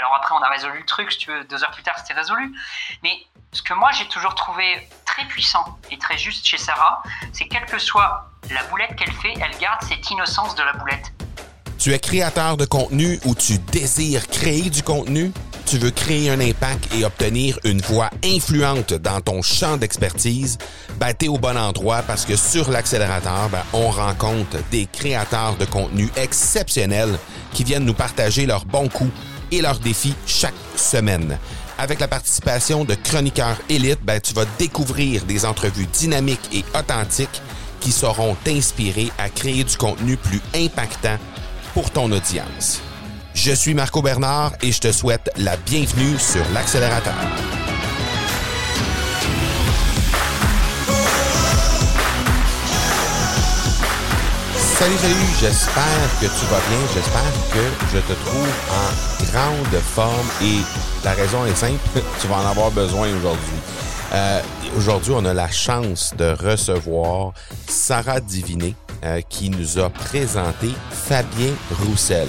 Alors après, on a résolu le truc, si tu veux, deux heures plus tard, c'était résolu. Mais ce que moi, j'ai toujours trouvé très puissant et très juste chez Sarah, c'est quelle que soit la boulette qu'elle fait, elle garde cette innocence de la boulette. Tu es créateur de contenu ou tu désires créer du contenu? Tu veux créer un impact et obtenir une voix influente dans ton champ d'expertise? Ben, au bon endroit parce que sur l'accélérateur, ben, on rencontre des créateurs de contenu exceptionnels qui viennent nous partager leurs bons coups et leurs défis chaque semaine. Avec la participation de chroniqueurs élites, ben, tu vas découvrir des entrevues dynamiques et authentiques qui sauront t'inspirer à créer du contenu plus impactant pour ton audience. Je suis Marco Bernard et je te souhaite la bienvenue sur l'accélérateur. Salut, salut, j'espère que tu vas bien, j'espère que je te trouve en grande forme et la raison est simple, tu vas en avoir besoin aujourd'hui. Euh, aujourd'hui, on a la chance de recevoir Sarah Diviné euh, qui nous a présenté Fabien Roussel.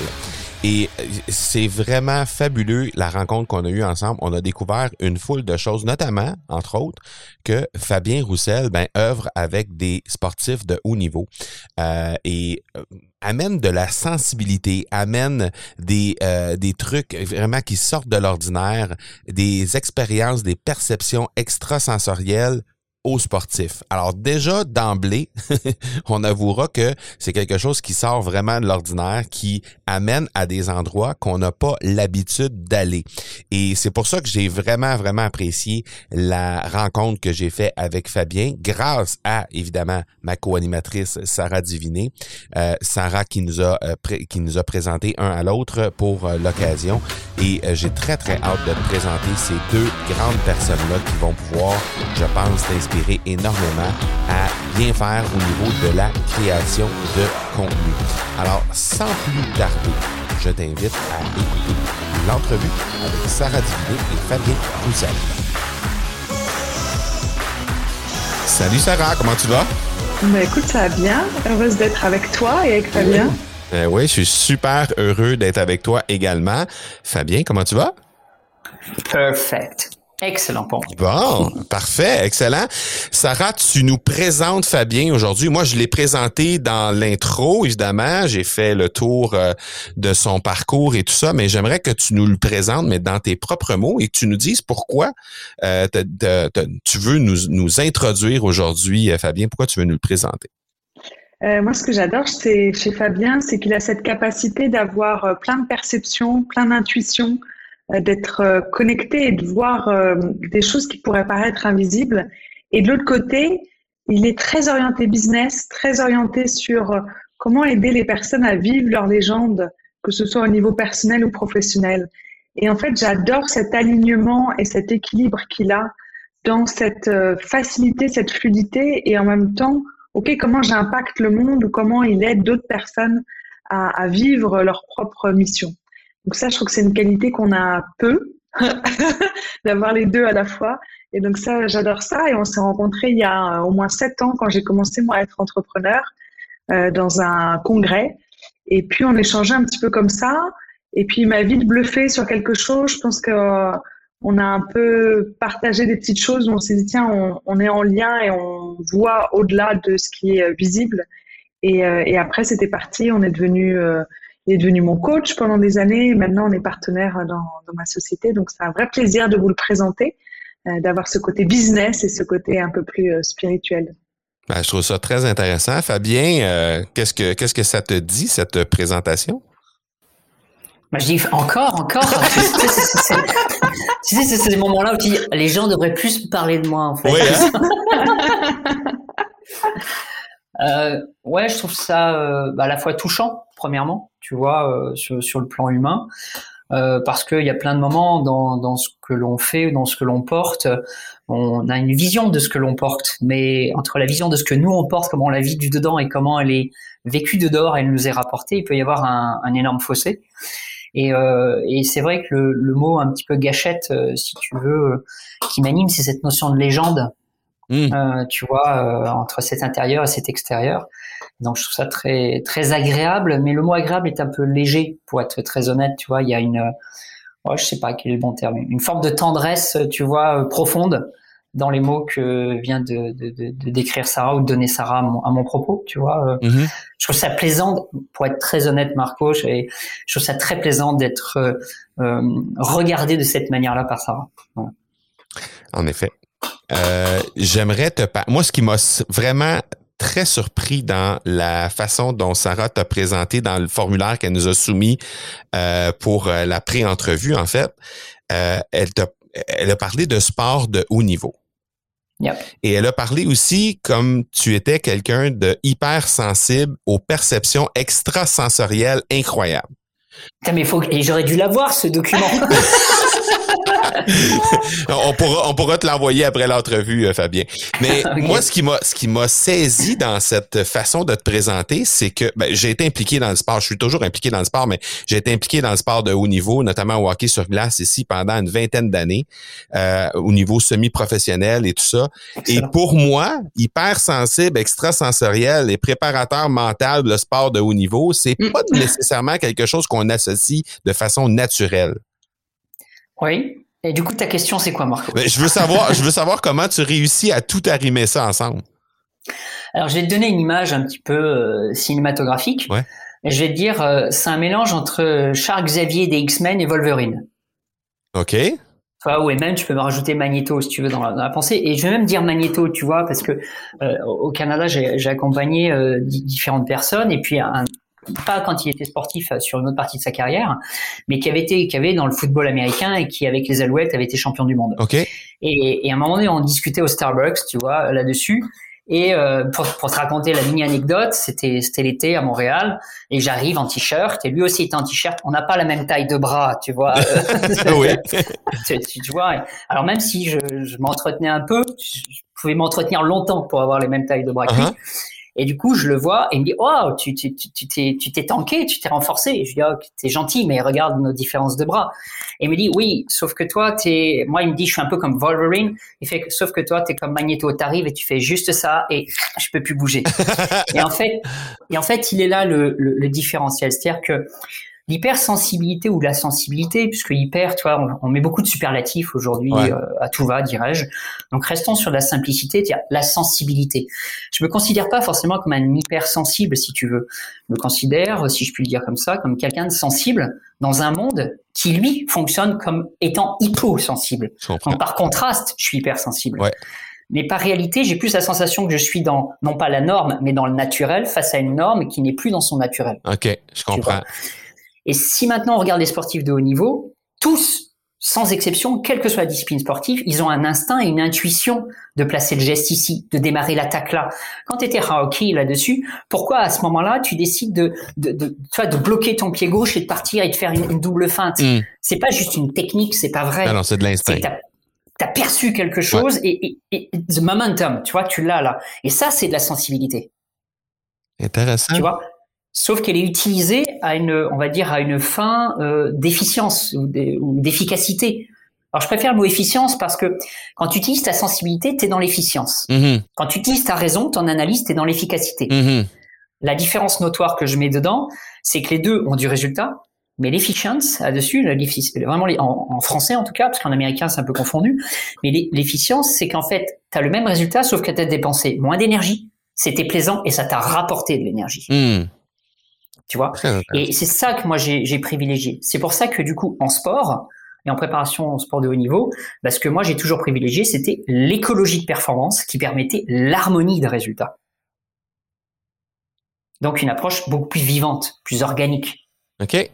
Et euh, c'est vraiment fabuleux la rencontre qu'on a eue ensemble. On a découvert une foule de choses, notamment, entre autres, que Fabien Roussel ben, œuvre avec des sportifs de haut niveau euh, et euh, amène de la sensibilité, amène des, des trucs vraiment qui sortent de l'ordinaire, des expériences, des perceptions extrasensorielles aux sportifs. Alors déjà d'emblée, on avouera que c'est quelque chose qui sort vraiment de l'ordinaire, qui amène à des endroits qu'on n'a pas l'habitude d'aller. Et c'est pour ça que j'ai vraiment vraiment apprécié la rencontre que j'ai fait avec Fabien, grâce à évidemment ma co-animatrice Sarah Diviné, euh, Sarah qui nous a euh, qui nous a présenté un à l'autre pour euh, l'occasion. Et j'ai très très hâte de présenter ces deux grandes personnes là qui vont pouvoir, je pense, énormément à bien faire au niveau de la création de contenu. Alors, sans plus tarder, je t'invite à écouter l'entrevue avec Sarah Diviné et Fabien Roussel. Salut Sarah, comment tu vas? Ben écoute, ça va bien. Heureuse d'être avec toi et avec Fabien. oui, euh, je suis super heureux d'être avec toi également. Fabien, comment tu vas? Perfect. Excellent point. Bon, parfait, excellent. Sarah, tu nous présentes Fabien aujourd'hui. Moi, je l'ai présenté dans l'intro, évidemment. J'ai fait le tour euh, de son parcours et tout ça, mais j'aimerais que tu nous le présentes, mais dans tes propres mots, et que tu nous dises pourquoi euh, tu veux nous, nous introduire aujourd'hui, euh, Fabien. Pourquoi tu veux nous le présenter? moi, ce que j'adore c'est chez Fabien, c'est qu'il a cette capacité d'avoir plein de perceptions, plein d'intuitions, d'être euh, connecté et de voir euh, des choses qui pourraient paraître invisibles. Et de l'autre côté, il est très orienté business, très orienté sur comment aider les personnes à vivre leur légende, que ce soit au niveau personnel ou professionnel. Et en fait, j'adore cet alignement et cet équilibre qu'il a dans cette facilité, cette fluidité et en même temps, OK, comment j'impacte le monde ou comment il aide d'autres personnes à, à, vivre leur propre mission. Donc ça, je trouve que c'est une qualité qu'on a peu, d'avoir les deux à la fois. Et donc ça, j'adore ça. Et on s'est rencontrés il y a euh, au moins sept ans quand j'ai commencé moi à être entrepreneur euh, dans un congrès. Et puis on échangeait un petit peu comme ça. Et puis il m'a vite bluffé sur quelque chose. Je pense que euh, on a un peu partagé des petites choses où on s'est dit tiens, on, est en lien et on voit au-delà de ce qui est visible. Et, et après c'était parti. On est devenu il est devenu mon coach pendant des années. Maintenant, on est partenaire dans, ma société. Donc, c'est un vrai plaisir de vous le présenter, euh, d'avoir ce côté business et ce côté un peu plus euh, spirituel. Ben, je trouve ça très intéressant. Fabien, euh, qu'est-ce que qu'est-ce que ça te dit, cette présentation? Ben, je dis encore, encore. tu sais, c'est ces moments-là où tu dis, les gens devraient plus parler de moi, en fait. Oui, hein? ouais, je trouve ça bah, à la fois touchant, premièrement, tu vois, euh, sur, le plan humain. Euh, parce qu'il y a plein de moments dans, ce que l'on fait, dans ce que l'on porte, on a une vision de ce que l'on porte, mais entre la vision de ce que nous on porte, comment on la vit du dedans et comment elle est vécue de dehors, elle nous est rapportée, il peut y avoir un, énorme fossé. Euh, et, c'est vrai que le, mot un petit peu gâchette, si tu veux, qui m'anime, c'est cette notion de légende, mmh. tu vois, entre cet intérieur et cet extérieur. Donc je trouve ça très très agréable, mais le mot agréable est un peu léger pour être très honnête. Tu vois, il y a une ouais, je sais pas quel est le bon terme, une forme de tendresse, tu vois, profonde dans les mots que vient de, de, de, décrire Sarah ou de donner Sarah à mon, à mon propos, tu vois. Mm-hmm. Je trouve ça plaisant, pour être très honnête, Marco, je, je trouve ça très plaisant d'être euh, regardé de cette manière-là par Sarah. En effet. Euh, J'aimerais te parler. Moi, ce qui m'a vraiment très surpris dans la façon dont Sarah t'a présenté dans le formulaire qu'elle nous a soumis euh, pour euh, la pré-entrevue, en fait. Euh, elle, elle a parlé de sport de haut niveau. Et elle a parlé aussi comme tu étais quelqu'un de hyper sensible aux perceptions extrasensorielles incroyables. Mais faut et j'aurais dû l'avoir ce document. on pourra, on pourra te l'envoyer après l'entrevue, euh, Fabien. Mais moi, ce qui m'a, ce qui m'a saisi dans cette façon de te présenter, c'est que ben, j'ai été impliqué dans le sport. Je suis toujours impliqué dans le sport, mais j'ai été impliqué dans le sport de haut niveau, notamment au hockey sur glace ici pendant une vingtaine d'années, euh, au niveau semi-professionnel et tout ça. Et pour moi, hyper sensible, extrasensoriel et préparateur mental, le sport de haut niveau, c'est mm. pas nécessairement quelque chose qu'on associe de façon naturelle. Oui. Et du coup, ta question, c'est quoi, Marco? Ben, Je veux savoir, je veux savoir comment tu réussis à tout arrimer ça ensemble. Alors, je vais te donner une image un petit peu euh, cinématographique. Ouais. je vais te dire, euh, c'est un mélange entre Charles Xavier des X-Men et Wolverine. Ok. Enfin, ou même tu peux me rajouter Magneto si tu veux dans la, pensée. Et je vais même dire Magneto, tu vois, parce que euh, au Canada, j'ai accompagné différentes personnes et puis un, pas quand il était sportif euh, sur une autre partie de sa carrière, mais qui avait été, qui avait dans le football américain et qui avec les Alouettes avait été champion du monde. Ok. Et, et à un moment donné, on discutait au Starbucks, tu vois, là-dessus. Et euh, pour, pour te raconter la mini anecdote, c'était c'était l'été à Montréal et j'arrive en t-shirt et lui aussi était en t-shirt. On n'a pas la même taille de bras, tu vois. oui. tu, tu, vois. Alors même si je, je m'entretenais un peu, je pouvais m'entretenir longtemps pour avoir les mêmes tailles de bras que lui. Et du coup, je le vois et il me dit, oh, tu, tu, tu, t'es, tu t'es tanké, tu t'es renforcé. Et je dis, oh, t'es gentil, mais regarde nos différences de bras. Et il me dit, oui, sauf que toi, t'es, moi, il me dit, je suis un peu comme Wolverine. Il fait que, sauf que toi, t'es comme Magneto. T'arrives et tu fais juste ça et je peux plus bouger. et en fait, et en fait, il est là le, le, le différentiel. C'est-à-dire que l'hypersensibilité ou la sensibilité, puisque hyper, tu vois, on, met beaucoup de superlatifs aujourd'hui euh, à tout va, dirais-je. Donc restons sur la simplicité, la sensibilité. Je me considère pas forcément comme un hypersensible, si tu veux. Je me considère, si je puis le dire comme ça, comme quelqu'un de sensible dans un monde qui lui fonctionne comme étant hyposensible. Donc par contraste, je suis hypersensible. Ouais. Mais par réalité, j'ai plus la sensation que je suis dans, non pas la norme, mais dans le naturel, face à une norme qui n'est plus dans son naturel. Ok, je comprends. Et si maintenant on regarde les sportifs de haut niveau, tous, sans exception, quelle que soit la discipline sportive, ils ont un instinct et une intuition de placer le geste ici, de démarrer l'attaque là. Quand tu étais hockey là-dessus, pourquoi à ce moment-là tu décides de, de, de, de bloquer ton pied gauche et de partir et de faire une, double feinte mm. C'est pas juste une technique, c'est pas vrai. Non, c'est de l'instinct. T'as as perçu quelque chose et, et, et, the momentum, tu vois, tu l'as là. Et ça, c'est de la sensibilité. Intéressant. Tu vois sauf qu'elle est utilisée à une, on va dire, à une fin euh, d'efficience ou d'efficacité. Alors je préfère le mot efficience parce que quand tu utilises ta sensibilité, tu es dans l'efficience. Mm-hmm. Quand tu utilises ta raison, ton analyse, tu es dans l'efficacité. Mm-hmm. La différence notoire que je mets dedans, c'est que les deux ont du résultat, mais l'efficience là-dessus, vraiment en, en, français en tout cas, parce qu'en américain c'est un peu confondu, mais l'efficience, c'est qu'en fait, tu as le même résultat, sauf que tu as dépensé moins d'énergie, c'était plaisant et ça t'a rapporté de l'énergie. Mm. Tu vois Et c'est ça que moi j'ai privilégié. C'est pour ça que du coup, en sport et en préparation en sport de haut niveau, bah, ce que moi j'ai toujours privilégié, c'était l'écologie de performance qui permettait l'harmonie des résultats. Donc une approche beaucoup plus vivante, plus organique. OK.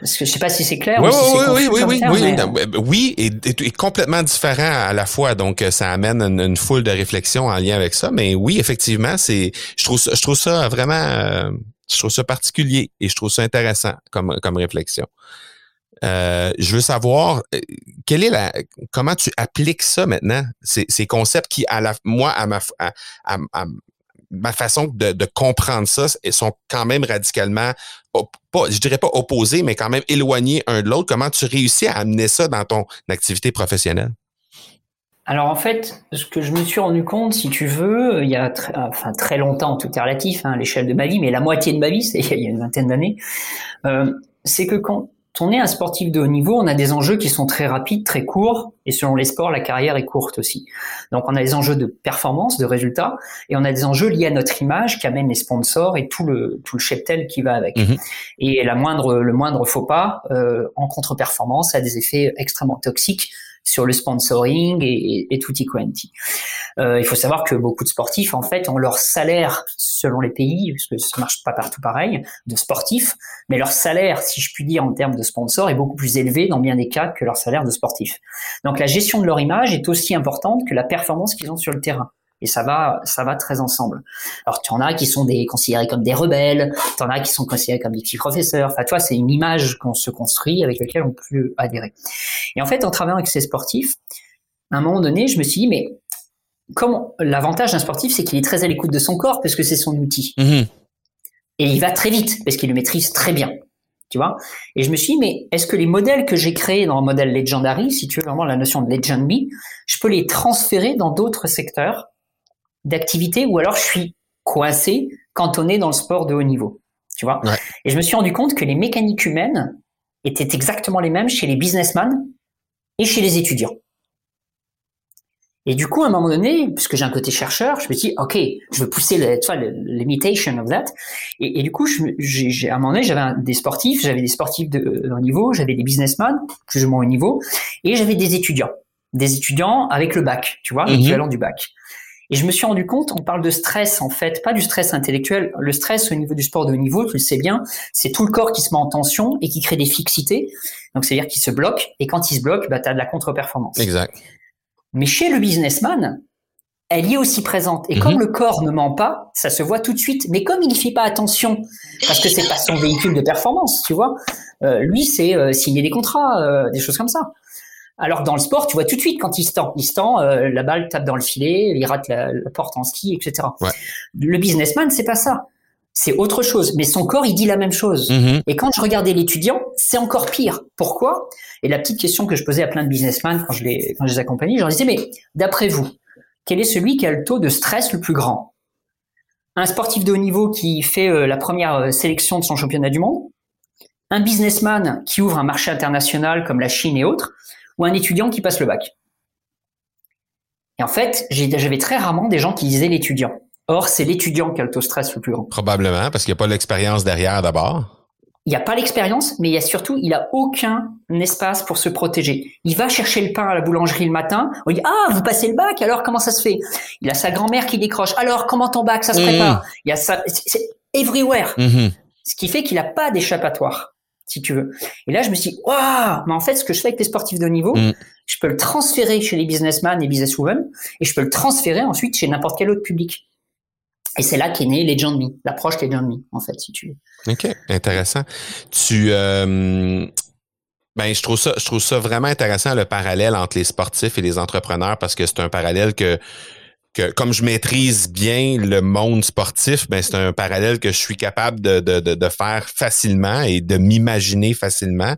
Parce que je sais pas si c'est clair. Oui, ou si oui, oui, oui, oui, oui, et, complètement différent à la fois. Donc, ça amène une, foule de réflexions en lien avec ça. Mais oui, effectivement, c'est, je trouve ça, je trouve ça vraiment, euh, je trouve ça particulier et je trouve ça intéressant comme, comme réflexion. Euh, je veux savoir euh, quelle est la comment tu appliques ça maintenant? Ces, ces concepts qui à la moi à ma à, ma façon de, de, comprendre ça sont quand même radicalement pas je dirais pas opposés mais quand même éloignés un de l'autre. Comment tu réussis à amener ça dans ton activité professionnelle? Alors en fait, ce que je me suis rendu compte, si tu veux, il y a enfin, très longtemps, tout est relatif hein, à l'échelle de ma vie, mais la moitié de ma vie, c'est il y a une vingtaine d'années, euh, c'est que quand on est un sportif de haut niveau, on a des enjeux qui sont très rapides, très courts, et selon les sports, la carrière est courte aussi. Donc on a des enjeux de performance, de résultats, et on a des enjeux liés à notre image qui amènent les sponsors et tout le tout le cheptel qui va avec. Mhm. Et la moindre le moindre faux pas euh, en contre-performance a des effets extrêmement toxiques sur le sponsoring et, et, quanti. Euh, il faut savoir que beaucoup de sportifs, en fait, ont leur salaire selon les pays, parce que ça marche pas partout pareil, de sportifs, mais leur salaire, si je puis dire, en termes de sponsors, est beaucoup plus élevé dans bien des cas que leur salaire de sportif. Donc la gestion de leur image est aussi importante que la performance qu'ils ont sur le terrain. Et ça va, ça va très ensemble. Alors, tu en as qui sont des, considérés comme des rebelles, tu en as qui sont considérés comme des petits professeurs. Enfin, toi, c'est une image qu'on se construit avec laquelle on peut adhérer. Et en fait, en travaillant avec ces sportifs, à un moment donné, je me suis dit, mais comme l'avantage d'un sportif, c'est qu'il est très à l'écoute de son corps parce que c'est son outil. Mm-hmm. Et il va très vite parce qu'il le maîtrise très bien. Tu vois? Et je me suis dit, mais est-ce que les modèles que j'ai créés dans le modèle Legendary, si tu veux vraiment la notion de Legend Me, je peux les transférer dans d'autres secteurs d'activité ou alors je suis coincé, cantonné dans le sport de haut niveau. Tu vois Et je me suis rendu compte que les mécaniques humaines étaient exactement les mêmes chez les businessmen et chez les étudiants. Et du coup, à un moment donné, puisque j'ai un côté chercheur, je me suis dit, OK, je veux pousser le, tu vois, le, limitation of that. Et, du coup, j'ai, à un moment donné, j'avais des sportifs, j'avais des sportifs de, de haut niveau, j'avais des businessmen, plus ou moins haut niveau, et j'avais des étudiants. Des étudiants avec le bac, tu vois, mhm. l'équivalent du bac. Et je me suis rendu compte, on parle de stress en fait, pas du stress intellectuel. Le stress au niveau du sport de haut niveau, tu le sais bien, c'est tout le corps qui se met en tension et qui crée des fixités. Donc c'est-à-dire qu'il se bloque. Et quand il se bloque, bah, tu as de la contre-performance. Exact. Mais chez le businessman, elle y est aussi présente. Et comme mhm. le corps ne ment pas, ça se voit tout de suite. Mais comme il ne fait pas attention, parce que c'est pas son véhicule de performance, tu vois, euh, lui c'est euh, signer des contrats, euh, des choses comme ça. Alors dans le sport, tu vois tout de suite quand il se tend, il se tend, euh, la balle tape dans le filet, il rate la, porte en ski, etc. Le businessman, c'est pas ça. C'est autre chose. Mais son corps, il dit la même chose. Mm-hmm. Et quand je regardais l'étudiant, c'est encore pire. Pourquoi? Et la petite question que je posais à plein de businessmen quand je les, quand je les accompagnais, je leur disais, mais d'après vous, quel est celui qui a le taux de stress le plus grand? Un sportif de haut niveau qui fait euh, la première euh, sélection de son championnat du monde? Un businessman qui ouvre un marché international comme la Chine et autres? Ou un étudiant qui passe le bac. Et en fait, j'avais très rarement des gens qui disaient l'étudiant. Or, c'est l'étudiant qui a le taux stress le plus grand. Probablement, parce qu'il n'y a pas l'expérience derrière d'abord. Il n'y a pas l'expérience, mais il y a surtout, il a aucun espace pour se protéger. Il va chercher le pain à la boulangerie le matin. On dit ah vous passez le bac alors comment ça se fait? Il a sa grand-mère qui décroche. Alors comment ton bac ça se prépare? Mmh. Il y a ça, c'est everywhere. Mmh. Ce qui fait qu'il n'a pas d'échappatoire si tu veux. Et là, je me suis dit, waouh, mais en fait, ce que je fais avec les sportifs de haut niveau, mm. je peux le transférer chez les businessmen et businesswomen, et je peux le transférer ensuite chez n'importe quel autre public. Et c'est là qu'est né Legend Me, l'approche Legend Me, en fait, si tu veux. OK, intéressant. Tu, euh, ben, je trouve ça, je trouve ça vraiment intéressant le parallèle entre les sportifs et les entrepreneurs parce que c'est un parallèle que comme je maîtrise bien le monde sportif, ben c'est un parallèle que je suis capable de, de, de, faire facilement et de m'imaginer facilement.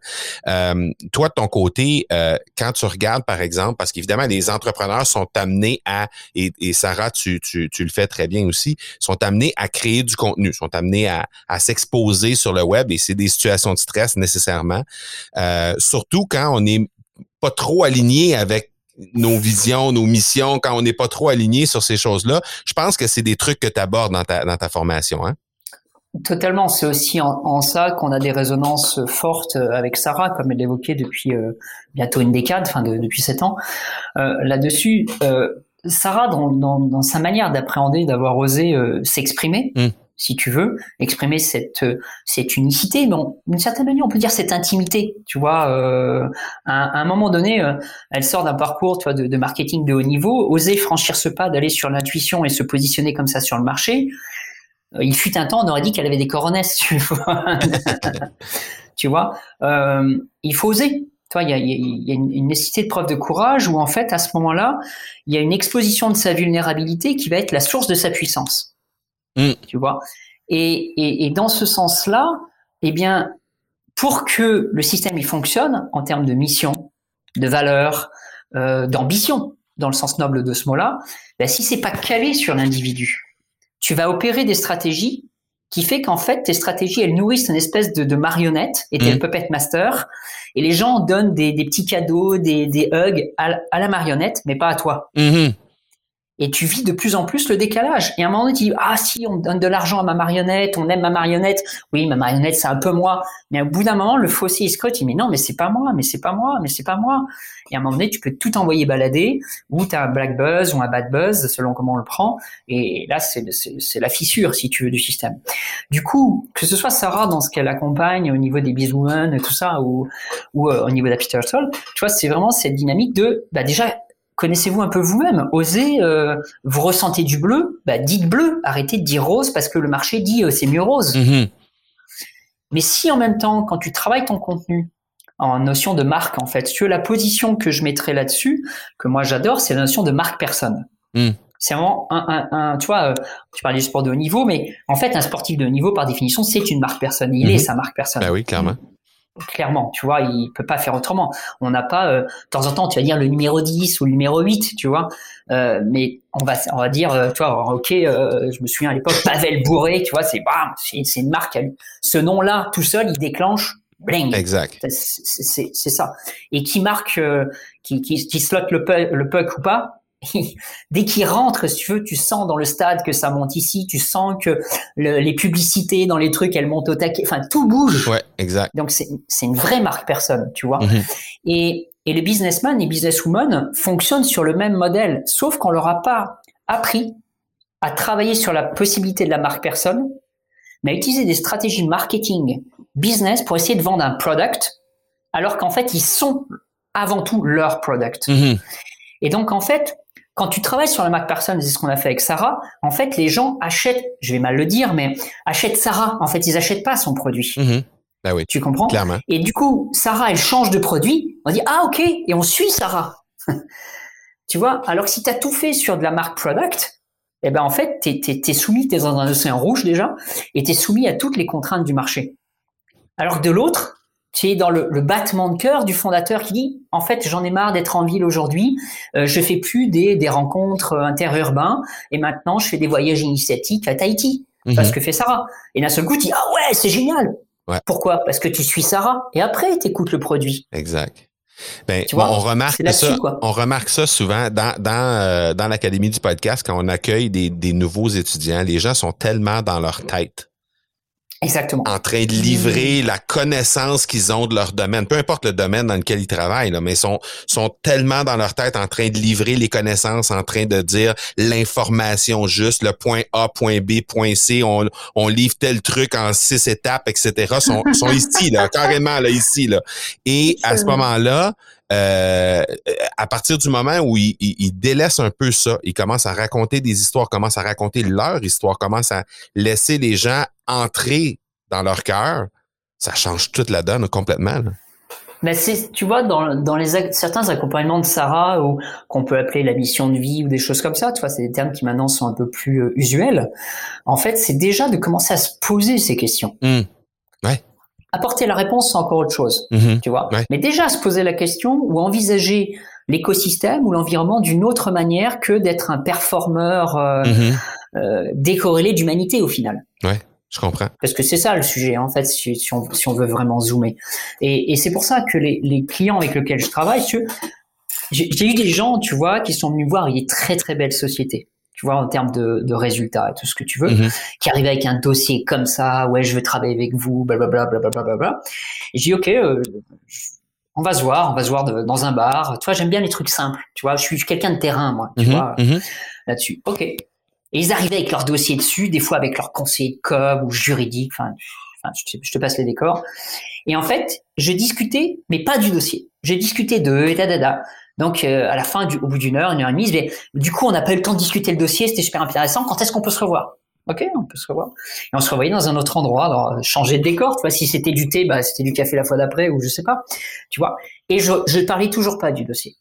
Euh, toi, de ton côté, euh, quand tu regardes, par exemple, parce qu'évidemment, les entrepreneurs sont amenés à, et, et Sarah, tu, tu, tu, le fais très bien aussi, sont amenés à créer du contenu, sont amenés à, à s'exposer sur le web et c'est des situations de stress nécessairement. Euh, surtout quand on n'est pas trop aligné avec nos visions, nos missions, quand on n'est pas trop aligné sur ces choses-là. Je pense que c'est des trucs que tu abordes dans ta, dans ta formation. Hein? Totalement. C'est aussi en, ça qu'on a des résonances fortes avec Sarah, comme elle l'évoquait depuis euh, bientôt une décade, enfin depuis sept ans. Euh, là-dessus, euh, Sarah, dans, dans, dans, sa manière d'appréhender, d'avoir osé s'exprimer, mmh si tu veux, exprimer cette cette unicité, mais d'une certaine manière, on peut dire cette intimité. Tu vois, euh, à, un moment donné, euh, elle sort d'un parcours, tu vois, de, marketing de haut niveau, oser franchir ce pas, d'aller sur l'intuition et se positionner comme ça sur le marché. Euh, il fut un temps, on aurait dit qu'elle avait des coronesses, tu vois. tu vois, euh, il faut oser. Il y a, y a une, nécessité de preuve de courage où en fait, à ce moment-là, il y a une exposition de sa vulnérabilité qui va être la source de sa puissance. Mm. Tu vois et, et, dans ce sens-là, eh bien, pour que le système il fonctionne en termes de mission, de valeur, euh, d'ambition, dans le sens noble de ce mot-là, ben, si c'est pas calé sur l'individu, tu vas opérer des stratégies qui fait qu'en fait, tes stratégies, elles nourrissent une espèce de, de marionnette et t'es Mm. le puppet master. Et les gens donnent des, des petits cadeaux, des, des hugs à, à la marionnette, mais pas à toi. Mhm. Et tu vis de plus en plus le décalage. Et à un moment donné, tu dis, ah si, on donne de l'argent à ma marionnette, on aime ma marionnette. Oui, ma marionnette, c'est un peu moi. Mais au bout d'un moment, le fossé, il se creuse. Il dit, non, mais c'est pas moi, mais c'est pas moi, mais c'est pas moi. Et à un moment donné, tu peux tout envoyer balader, ou tu as un black buzz ou un bad buzz, selon comment on le prend. Et là, c'est la fissure, si tu veux, du système. Du coup, que ce soit Sarah dans ce qu'elle accompagne au niveau des Bizwomen et tout ça, ou, ou euh, au niveau d'Apeter Soul, tu vois, c'est vraiment cette dynamique de, bah déjà, connaissez-vous un peu vous-même? Osez, euh, vous ressentez du bleu, bah dites bleu, arrêtez de dire rose parce que le marché dit euh, c'est mieux rose. Mhm. Mais si en même temps, quand tu travailles ton contenu en notion de marque, en fait, si tu veux, la position que je mettrais là-dessus, que moi j'adore, c'est la notion de marque personne. Mm. C'est vraiment un, un, un- tu vois, euh, tu parlais du sport de haut niveau, mais en fait, un sportif de haut niveau, par définition, c'est une marque personne. Il Mhm. est sa marque personne. Ben oui, clairement. Clairement, tu vois, il peut pas faire autrement. On n'a pas, euh, de temps en temps, tu vas dire le numéro 10 ou le numéro 8, tu vois, euh, mais on va, on va dire, euh, tu vois, ok, euh, je me souviens à l'époque, Pavel Bourré, tu vois, c'est bam, c'est c'est une marque. Ce nom-là, tout seul, il déclenche, bling. Exact. C'est- ça. Et qui marque, euh, qui, qui, qui slot le puck, le puck ou pas, dès qu'il rentre, si tu veux, tu sens dans le stade que ça monte ici, tu sens que le- les publicités dans les trucs, elles montent au taquet, enfin, tout bouge. Ouais, exact. Donc c'est une vraie marque personne, tu vois. Mhm. Et, et les businessmen et businesswomen fonctionnent sur le même modèle, sauf qu'on leur a pas appris à travailler sur la possibilité de la marque personne, mais à utiliser des stratégies marketing business pour essayer de vendre un product, alors qu'en fait ils sont avant tout leur product. Mhm. Et donc en fait, quand tu travailles sur la marque personne, c'est ce qu'on a fait avec Sarah, en fait les gens achètent, je vais mal le dire, mais achètent Sarah. En fait, ils achètent pas son produit. Mhm. Ben oui, Tu comprends? clairement. et du coup, Sarah, elle change de produit. On dit, ah, ok, et on suit Sarah. tu vois, alors que si tu as tout fait sur de la marque product, eh ben, en fait, t'es, t'es soumis, t'es dans un océan rouge déjà, et t'es soumis à toutes les contraintes du marché. Alors que de l'autre, tu es dans le, le battement de cœur du fondateur qui dit, en fait, j'en ai marre d'être en ville aujourd'hui, euh, je fais plus des, des rencontres euh, interurbains, et maintenant, je fais des voyages initiatiques à Tahiti. Mhm. Parce que fait Sarah. Et d'un seul coup, tu dis, ah ouais, c'est génial. Ouais. Pourquoi? Parce que tu suis Sarah et après, tu écoutes le produit. Exact. Ben, Tu vois, on remarque ça. quoi. On remarque ça souvent dans dans euh, dans l'académie du podcast quand on accueille des, des nouveaux étudiants. Les gens sont tellement dans leur tête, Exactement. en train de livrer la connaissance qu'ils ont de leur domaine, peu importe le domaine dans lequel ils travaillent, là, mais sont sont tellement dans leur tête en train de livrer les connaissances, en train de dire l'information juste, le point A, point B, point C. On on livre tel truc en six étapes, etc. Sont sont ici là, carrément là ici là. Et à ce moment-là, euh, à partir du moment où ils, ils délaissent un peu ça, ils commencent à raconter des histoires, commencent à raconter leur histoire, commencent à laisser les gens entrer dans leur cœur, ça change toute la donne complètement. là. Mais c'est, tu vois, dans, dans les certains accompagnements de Sarah, ou qu'on peut appeler la mission de vie ou des choses comme ça, tu vois, c'est des termes qui maintenant sont un peu plus euh, usuels. En fait, c'est déjà de commencer à se poser ces questions. Hum, Apporter la réponse, c'est encore autre chose. mhm, tu vois. Ouais. Mais déjà se poser la question ou envisager l'écosystème ou l'environnement d'une autre manière que d'être un performeur euh, mhm. euh, décorrélé d'humanité au final. Je comprends. Parce que c'est ça le sujet, en fait, si, si on, si on veut vraiment zoomer. Et, et c'est pour ça que les, les clients avec lesquels je travaille, tu- j'ai eu des gens, tu vois, qui sont venus voir des très très belles sociétés, tu vois, en termes de, de résultats et tout ce que tu veux, Mhm. qui arrivaient avec un dossier comme ça, ouais, je veux travailler avec vous, blablabla, blablabla, blablabla. Et j'ai dit, ok, euh, on va se voir, on va se voir de- dans un bar. Tu vois, j'aime bien les trucs simples, tu vois, je suis quelqu'un de terrain, moi, tu Mhm, vois mhm. là-dessus. Ok. Et ils arrivaient avec leur dossier dessus, des fois avec leur conseiller de com ou juridique. Enfin, je, te- je passe les décors. Et en fait, je discutais, mais pas du dossier. J'ai discuté d'eux et da Donc, euh, à la fin, du, au bout d'une heure, une heure et demie, je vais, du coup, on n'a pas eu le temps de discuter le dossier. C'était super intéressant. Quand est-ce qu'on peut se revoir? Ok, on peut se revoir. Et on se revoyait dans un autre endroit, dans, changer de décor. Tu vois, si c'était du thé, bah, c'était du café la fois d'après ou je sais pas. Tu vois. Et je, je parlais toujours pas du dossier.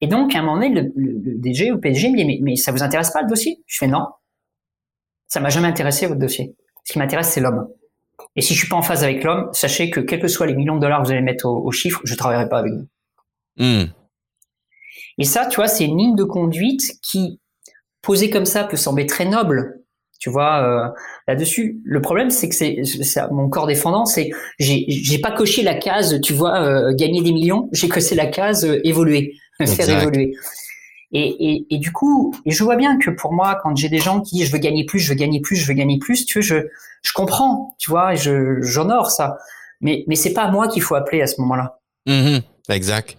Et donc, à un moment donné, le, le, le DG ou PDG me dit, mais, mais ça vous intéresse pas le dossier? Je fais non. Ça m'a jamais intéressé votre dossier. Ce qui m'intéresse, c'est l'homme. Et si je suis pas en phase avec l'homme, sachez que quels que soient les millions de dollars que vous allez mettre au, au chiffre, je travaillerai pas avec vous. Hum, Et ça, tu vois, c'est une ligne de conduite qui, posée comme ça, peut sembler très noble. Tu vois, euh, là-dessus, le problème, c'est que c'est mon corps défendant, c'est j'ai j'ai pas coché la case, tu vois, euh, gagner des millions, j'ai coché la case euh, évoluer, faire évoluer. Et, et, et, du coup, et je vois bien que pour moi, quand j'ai des gens qui disent je veux gagner plus, je veux gagner plus, je veux gagner plus, tu vois, je je comprends, tu vois, je j'honore ça. Mais mais c'est pas à moi qu'il faut appeler à ce moment-là. Mm-hmm. exact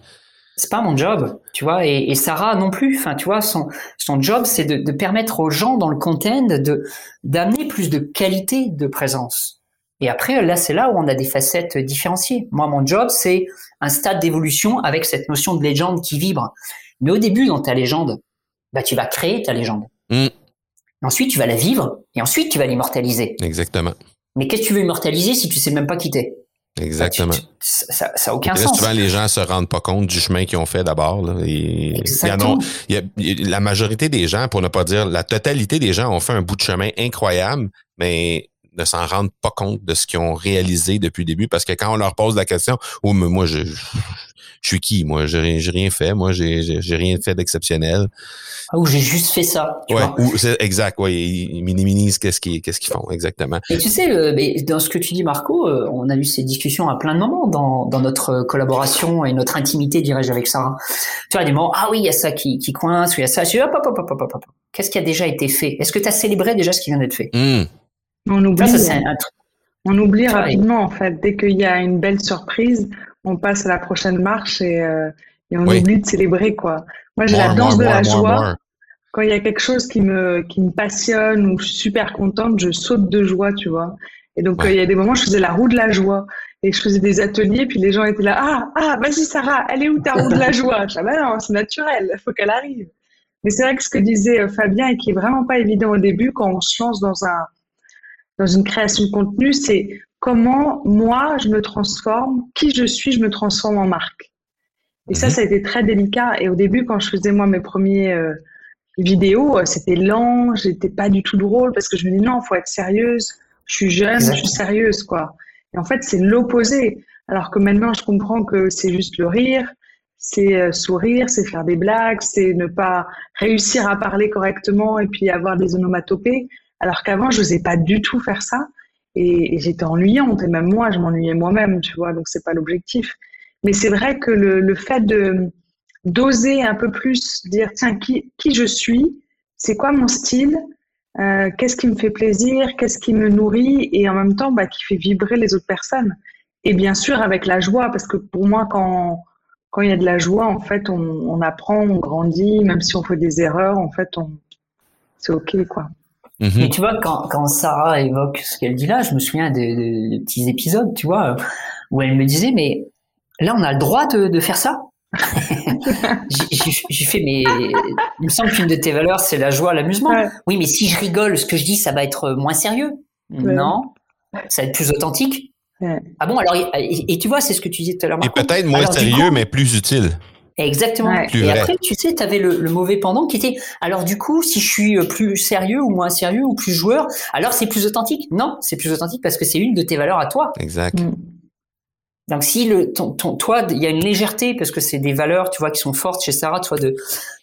c'est pas mon job, tu vois, et, et, Sarah non plus. Enfin, tu vois, son son job, c'est de, de, permettre aux gens dans le content de d'amener plus de qualité de présence. Et après, là, c'est là où on a des facettes différenciées. Moi, mon job, c'est un stade d'évolution avec cette notion de légende qui vibre. Mais au début, dans ta légende, bah, tu vas créer ta légende. Mm. Ensuite, tu vas la vivre, et ensuite, tu vas l'immortaliser. Exactement. Mais qu'est-ce que tu veux immortaliser si tu sais même pas quitter Exactement. ça n'a aucun sens. Souvent, les gens se rendent pas compte du chemin qu'ils ont fait d'abord. La majorité des gens, pour ne pas dire la totalité des gens, ont fait un bout de chemin incroyable, mais ne s'en rendent pas compte de ce qu'ils ont réalisé depuis le début. Parce que quand on leur pose la question, oh, mais moi, je, je suis qui? Moi j'ai rien fait. Moi j'ai j'ai rien fait d'exceptionnel. Ah, ou j'ai juste fait ça ouais ou c'est exact ouais ils minimisent qu'est-ce qu'ils qu'est-ce qu'ils font exactement. Et tu sais mais dans ce que tu dis Marco euh, on a eu ces discussions à plein de moments dans dans notre collaboration et notre intimité dirais-je avec Sarah. Tu vois des moments ah oui il y a ça qui qui coince ou il y a ça. Je hop hop hop hop hop, hop. qu'est-ce qui a déjà été fait? Est-ce que tu as célébré déjà ce qui vient d'être fait? Mmh. On oublie ça, un on oublie rapidement en fait dès qu'il y a une belle surprise on passe à la prochaine marche et, euh, et on oublie de célébrer quoi. Moi j'ai la danse de la joie. Quand il y a quelque chose qui me qui me passionne ou je suis super contente, je saute de joie, tu vois. Et donc euh, il y a des moments je faisais la roue de la joie et je faisais des ateliers puis les gens étaient là ah ah vas-y Sarah, elle est où ta roue de la joie? Je dis, ah bah non c'est naturel, faut qu'elle arrive. Mais c'est vrai que ce que disait euh, Fabien et qui est vraiment pas évident au début quand on se lance dans un dans une création de contenu, c'est comment moi je me transforme, qui je suis, je me transforme en marque. Et ça, mhm. ça a été très délicat. Et au début, quand je faisais moi mes premiers euh, vidéos, euh, c'était lent, j'étais pas du tout drôle parce que je me dis non, faut être sérieuse. Je suis jeune, je suis sérieuse quoi. Et en fait, c'est l'opposé. Alors que maintenant, je comprends que c'est juste le rire, c'est euh, sourire, c'est faire des blagues, c'est ne pas réussir à parler correctement et puis avoir des onomatopées. Alors qu'avant, je n'osais pas du tout faire ça. Et, j'étais ennuyante. Et même moi je m'ennuyais moi-même tu vois. Donc c'est pas l'objectif. Mais c'est vrai que le, fait de d'oser un peu plus dire tiens qui, qui je suis c'est quoi mon style euh, qu'est-ce qui me fait plaisir qu'est-ce qui me nourrit et en même temps bah, qui fait vibrer les autres personnes. Et bien sûr avec la joie parce que pour moi quand quand il y a de la joie en fait on, on apprend on grandit. Même si on fait des erreurs en fait on c'est ok quoi Mhm. Et tu vois, quand, quand Sarah évoque ce qu'elle dit là, je me souviens des, petits épisodes, tu vois, où elle me disait, mais là, on a le droit de, de faire ça? J'ai fait, mais il me semble qu'une de tes valeurs, c'est la joie, l'amusement. Oui, mais si je rigole, ce que je dis, ça va être moins sérieux. Non, ça va être plus authentique. Ah bon, alors, et, tu vois, c'est ce que tu disais tout à l'heure. Et peut-être moins sérieux, mais plus utile. Exactement. Et après, tu sais, tu avais le, le, mauvais pendant qui était, alors du coup, si je suis euh, plus sérieux ou moins sérieux ou plus joueur, alors c'est plus authentique. Non, c'est plus authentique parce que c'est une de tes valeurs à toi. Exact. Mm. Donc si le ton, ton toi il y a une légèreté parce que c'est des valeurs tu vois qui sont fortes chez Sarah toi de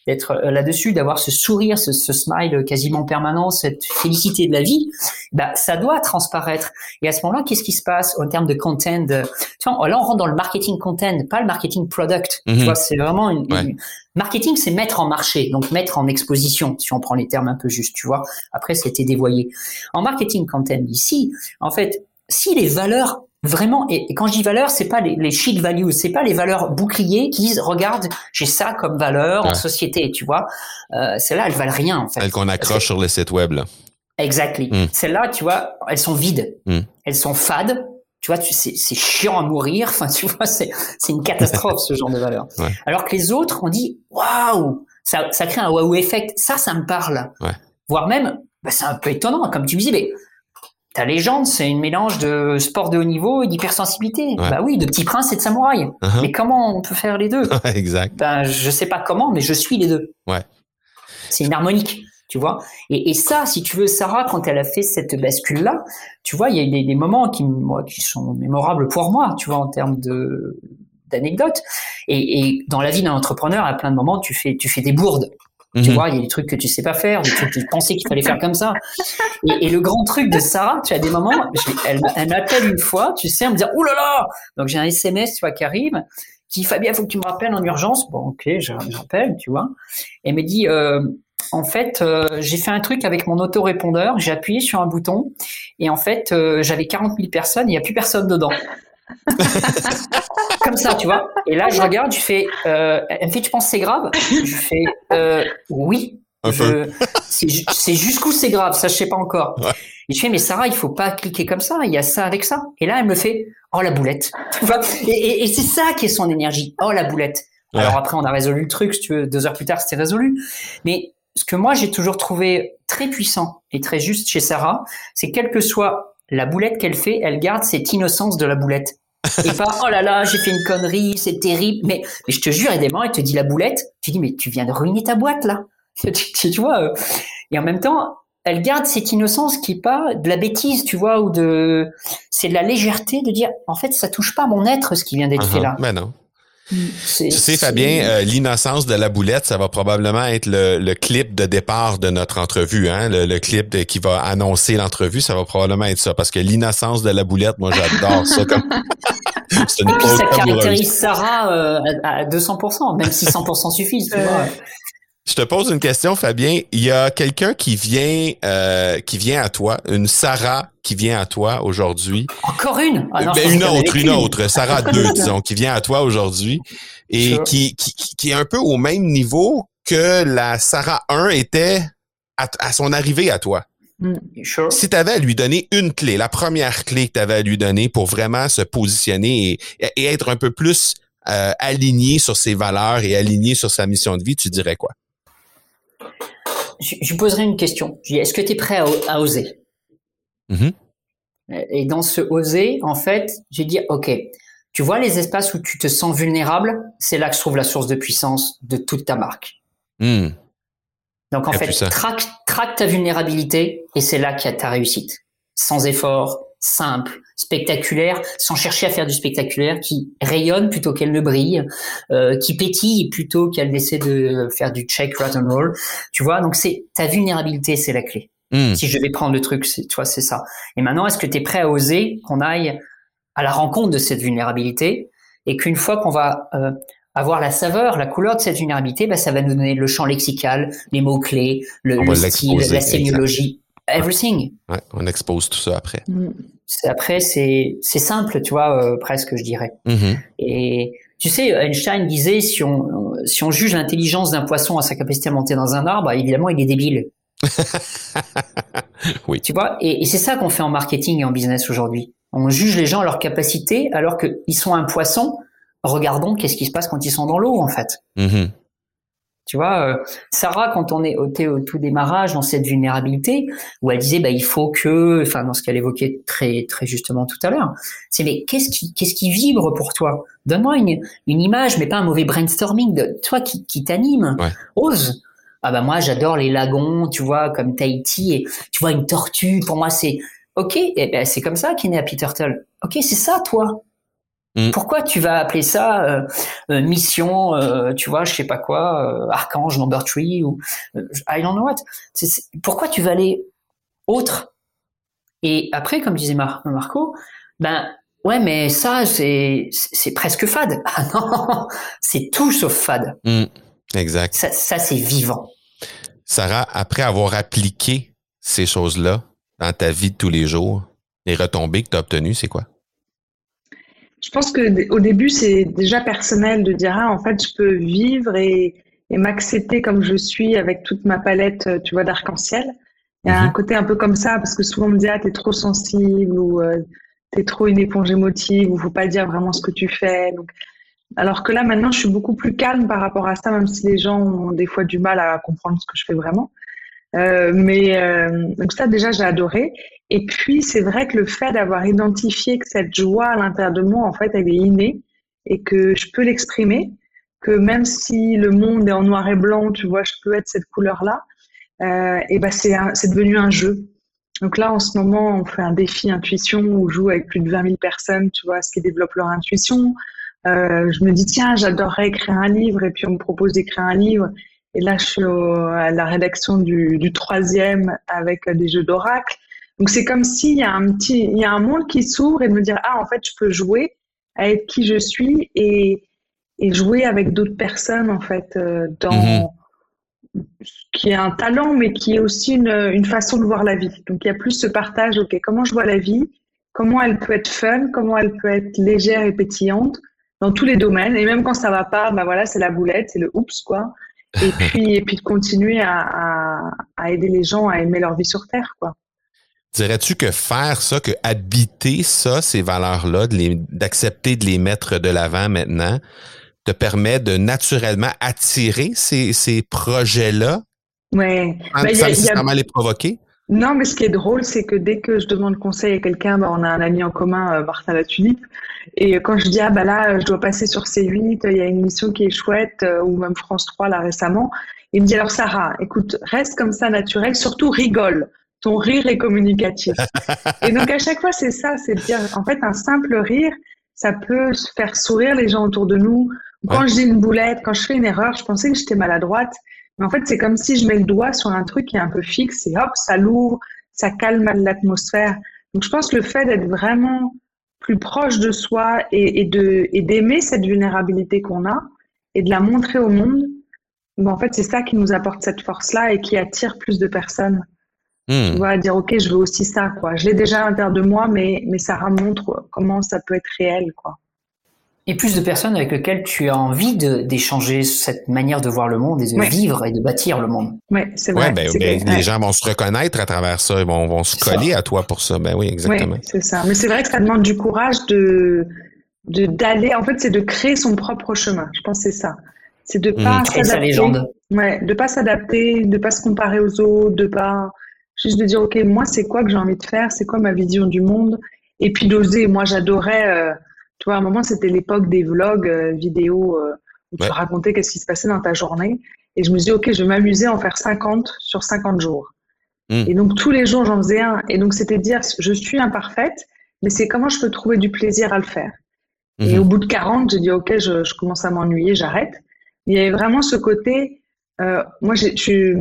d'être euh, là-dessus d'avoir ce sourire ce, ce, smile quasiment permanent cette félicité de la vie bah ça doit transparaître. Et à ce moment-là qu'est-ce qui se passe en termes de content tu vois là on rentre dans le marketing content pas le marketing product. Tu mhm. vois c'est vraiment une, marketing c'est mettre en marché donc mettre en exposition si on prend les termes un peu justes tu vois. Après c'était dévoyé. En marketing content ici en fait si les valeurs Vraiment, et, quand je dis valeur, c'est pas les, les shit values, c'est pas les valeurs boucliers qui disent regarde, j'ai ça comme valeur en société, tu vois. Euh, Celles-là, elles valent rien en fait. Celles qu'on accroche sur le site web là. Exactly. Mm. Celles-là, tu vois, elles sont vides, mm. elles sont fades. Tu vois, c'est chiant à mourir. Enfin, tu vois, c'est une catastrophe ce genre de valeur. Alors que les autres, on dit waouh, ça, ça crée un waouh effect. Ça, ça me parle. Ouais. Voire même, bah, c'est un peu étonnant, comme tu me disais, mais ta légende, c'est une mélange de sport de haut niveau et d'hypersensibilité. Bah oui, de petit prince et de samouraï. Uh-huh. Mais comment on peut faire les deux? Exact. Ben, je sais pas comment, mais je suis les deux. Ouais. C'est une harmonique, tu vois. Et, et, ça, si tu veux, Sarah, quand elle a fait cette bascule-là, tu vois, il y a des, des moments qui, moi, qui sont mémorables pour moi, tu vois, en termes de d'anecdotes. Et, et, dans la vie d'un entrepreneur, à plein de moments, tu fais, tu fais des bourdes. Tu mhm. vois, il y a des trucs que tu sais pas faire, des trucs que tu pensais qu'il fallait faire comme ça. Et, le grand truc de Sarah, tu as des moments, elle, elle m'appelle une fois, tu sais, elle me dit, oh là là! Donc j'ai un SMS, tu vois, qui arrive, qui dit, Fabien, faut que tu me rappelles en urgence. Bon, ok, je, rappelle, tu vois. Et elle me dit, euh, en fait, euh, j'ai fait un truc avec mon autorépondeur, j'ai appuyé sur un bouton, et en fait, euh, j'avais 40 000 personnes, il n'y a plus personne dedans. Comme ça, tu vois. Et là, je regarde, je fais, euh, elle me fait, tu penses c'est grave? Je fais, euh, oui. C'est jusqu'où c'est grave, ça je sais pas encore. Et je fais, mais Sarah, il faut pas cliquer comme ça, il y a ça avec ça. Et là, elle me fait, oh la boulette. Vois? Et, et, c'est ça qui est son énergie. Oh la boulette. Alors après, on a résolu le truc, si tu veux, deux heures plus tard, c'était résolu. Mais ce que moi, j'ai toujours trouvé très puissant et très juste chez Sarah, c'est quelle que soit la boulette qu'elle fait, elle garde cette innocence de la boulette. Et pas, oh là là, j'ai fait une connerie, c'est terrible. Mais, mais je te jure, évidemment, elle te dit la boulette. Tu dis, mais tu viens de ruiner ta boîte, là. tu, vois. Euh. Et en même temps, elle garde cette innocence qui est pas de la bêtise, tu vois, ou de, c'est de la légèreté de dire, en fait, ça touche pas mon être, ce qui vient d'être fait uh-huh. là. Mais non. Tu sais, Fabien, euh, l'innocence de la boulette, ça va probablement être le, clip de départ de notre entrevue. Hein? Le, clip qui va annoncer l'entrevue, ça va probablement être ça. Parce que l'innocence de la boulette, moi, j'adore ça. Comme... C'est une ça caractérise Sarah euh, à 200%, même si 100% suffisent. Tu vois. Je te pose une question, Fabien. Il y a quelqu'un qui vient, euh, qui vient à toi, une Sarah qui vient à toi aujourd'hui. Encore une? Ah ben, Une autre, une autre. Sarah 2, disons, qui vient à toi aujourd'hui et qui, qui, qui, est un peu au même niveau que la Sarah 1 était à, son arrivée à toi. Mm, si tu avais à lui donner une clé, la première clé que tu avais à lui donner pour vraiment se positionner et, et être un peu plus euh, aligné sur ses valeurs et aligné sur sa mission de vie, tu dirais quoi? Je, je poserai une question. Est-ce que tu es prêt à, oser? Mm-hmm. Et dans ce oser, en fait, j'ai dit, OK, tu vois les espaces où tu te sens vulnérable, c'est là que se trouve la source de puissance de toute ta marque. Mm. Donc en fait, traque, traque ta vulnérabilité et c'est là qu'il y a ta réussite. Sans effort, simple, spectaculaire, sans chercher à faire du spectaculaire, qui rayonne plutôt qu'elle ne brille, euh, qui pétille plutôt qu'elle essaie de faire du check, rat and roll. Tu vois, donc c'est ta vulnérabilité, c'est la clé. Hmm. Si je vais prendre le truc, tu vois, c'est ça. Et maintenant, est-ce que tu es prêt à oser qu'on aille à la rencontre de cette vulnérabilité et qu'une fois qu'on va euh, avoir la saveur, la couleur de cette vulnérabilité, bah, ça va nous donner le champ lexical, les mots clés, le, le style, la sémiologie everything. Ouais, on expose tout ça après. Mm. Après, c'est simple, tu vois, euh, presque, je dirais. Mm-hmm. Et tu sais, Einstein disait si on si on juge l'intelligence d'un poisson à sa capacité à monter dans un arbre, évidemment, il est débile. oui. Tu vois, et, et c'est ça qu'on fait en marketing et en business aujourd'hui. On juge les gens à leur capacité alors qu'ils sont un poisson. Regardons qu'est-ce qui se passe quand ils sont dans l'eau, en fait. Mm-hmm. Tu vois, euh, Sarah, quand on est au, au tout démarrage dans cette vulnérabilité, où elle disait, bah, il faut que, enfin, dans ce qu'elle évoquait très, très justement tout à l'heure, c'est mais qu'est-ce qui, qu'est-ce qui vibre pour toi? Donne-moi une, une image, mais pas un mauvais brainstorming de toi qui, qui t'anime. Ose. Ah bah moi, j'adore les lagons, tu vois, comme Tahiti, et tu vois une tortue. Pour moi, c'est ok. Et ben, c'est comme ça qu'est né Happy Turtle. Ok, c'est ça, toi. Mm. Pourquoi tu vas appeler ça euh, euh, mission, euh, tu vois, je sais pas quoi, archange number three ou I don't know what. pourquoi tu vas aller autre? Et après, comme disait Marco, ben ouais, mais ça c'est c'est presque fade. Ah non, c'est tout sauf fade. Mm. Exact. Ça, ça c'est vivant. Sarah, après avoir appliqué ces choses-là dans ta vie de tous les jours, les retombées que tu as obtenues, c'est quoi? Je pense que au début, c'est déjà personnel de dire ah, en fait, je peux vivre et, et m'accepter comme je suis avec toute ma palette, euh, tu vois, d'arc-en-ciel. Il y a un mhm. côté un peu comme ça parce que souvent on me dit ah t'es trop sensible ou euh, t'es trop une éponge émotive ou faut pas dire vraiment ce que tu fais. Donc, alors que là maintenant, je suis beaucoup plus calme par rapport à ça, même si les gens ont des fois du mal à comprendre ce que je fais vraiment. Euh, mais euh, donc ça déjà j'ai adoré. Et puis, c'est vrai que le fait d'avoir identifié que cette joie à l'intérieur de moi, en fait, elle est innée et que je peux l'exprimer, que même si le monde est en noir et blanc, tu vois, je peux être cette couleur-là, euh, et ben c'est, c'est devenu un jeu. Donc là, en ce moment, on fait un défi intuition où on joue avec plus de 20 000 personnes, tu vois, ce qui développent leur intuition. Euh, je me dis, tiens, j'adorerais écrire un livre, et puis on me propose d'écrire un livre. Et là, je suis à la rédaction du troisième avec des jeux d'oracle. Donc c'est comme s'il y a un petit, il y a un monde qui s'ouvre et de me dire ah en fait je peux jouer à être qui je suis et, et jouer avec d'autres personnes en fait euh, dans mhm. qui est un talent mais qui est aussi une, une façon de voir la vie. Donc il y a plus ce partage ok comment je vois la vie, comment elle peut être fun, comment elle peut être légère et pétillante? Dans tous les domaines et même quand ça va pas bah voilà c'est la boulette c'est le oups quoi et puis et puis de continuer à, à, à aider les gens à aimer leur vie sur terre quoi. Dirais-tu que faire ça, que habiter ça, ces valeurs-là, d'accepter de, les mettre de l'avant maintenant, te permet de naturellement attirer ces, ces projets-là? Oui. Sans, ben, nécessairement les provoquer? Non, mais ce qui est drôle, c'est que dès que je demande conseil à quelqu'un, ben, on a un ami en commun, euh, Martin et quand je dis, ah ben là, je dois passer sur C8, il y a une émission qui est chouette, euh, ou même France 3 là récemment, il me dit, alors Sarah, écoute, reste comme ça naturel, surtout rigole ton rire est communicatif. et donc à chaque fois, c'est ça, c'est de dire, en fait, un simple rire, ça peut faire sourire les gens autour de nous. Quand je dis une boulette, quand je fais une erreur, je pensais que j'étais maladroite. Mais en fait, c'est comme si je mets le doigt sur un truc qui est un peu fixe et hop, ça l'ouvre, ça calme l'atmosphère. Donc je pense que le fait d'être vraiment plus proche de soi et, et de et d'aimer cette vulnérabilité qu'on a et de la montrer au monde, ben en fait, c'est ça qui nous apporte cette force-là et qui attire plus de personnes. Hmm. Tu vois, dire, OK, je veux aussi ça, quoi. Je l'ai déjà à l'intérieur de moi, mais, mais ça montre comment ça peut être réel, quoi. Et plus de personnes avec lesquelles tu as envie d'échanger cette manière de voir le monde et de vivre et de bâtir le monde. Oui, c'est vrai. Ouais, ben, ben les gens vont se reconnaître à travers ça, ils vont, vont se coller à toi pour ça. Ben oui, exactement. c'est ça. Mais c'est vrai que ça demande du courage de d'aller. En fait, c'est de créer son propre chemin. Je pense que c'est ça. C'est de pas mmh. s'adapter. Ouais, de pas s'adapter, de pas se comparer aux autres, de pas Juste de dire, OK, moi, c'est quoi que j'ai envie de faire? C'est quoi ma vision du monde? Et puis d'oser. Moi, j'adorais, euh, tu vois, à un moment, c'était l'époque des vlogs euh, vidéo euh, où tu racontais qu'est-ce qui se passait dans ta journée. Et je me suis dit, OK, je vais m'amuser à en faire 50 sur 50 jours. Hmm. Et donc, tous les jours, j'en faisais un. Et donc, c'était dire, je suis imparfaite, mais c'est comment je peux trouver du plaisir à le faire? Et hmm. au bout de 40, j'ai dit, OK, je, je commence à m'ennuyer, j'arrête. Il y avait vraiment ce côté, euh, moi, je suis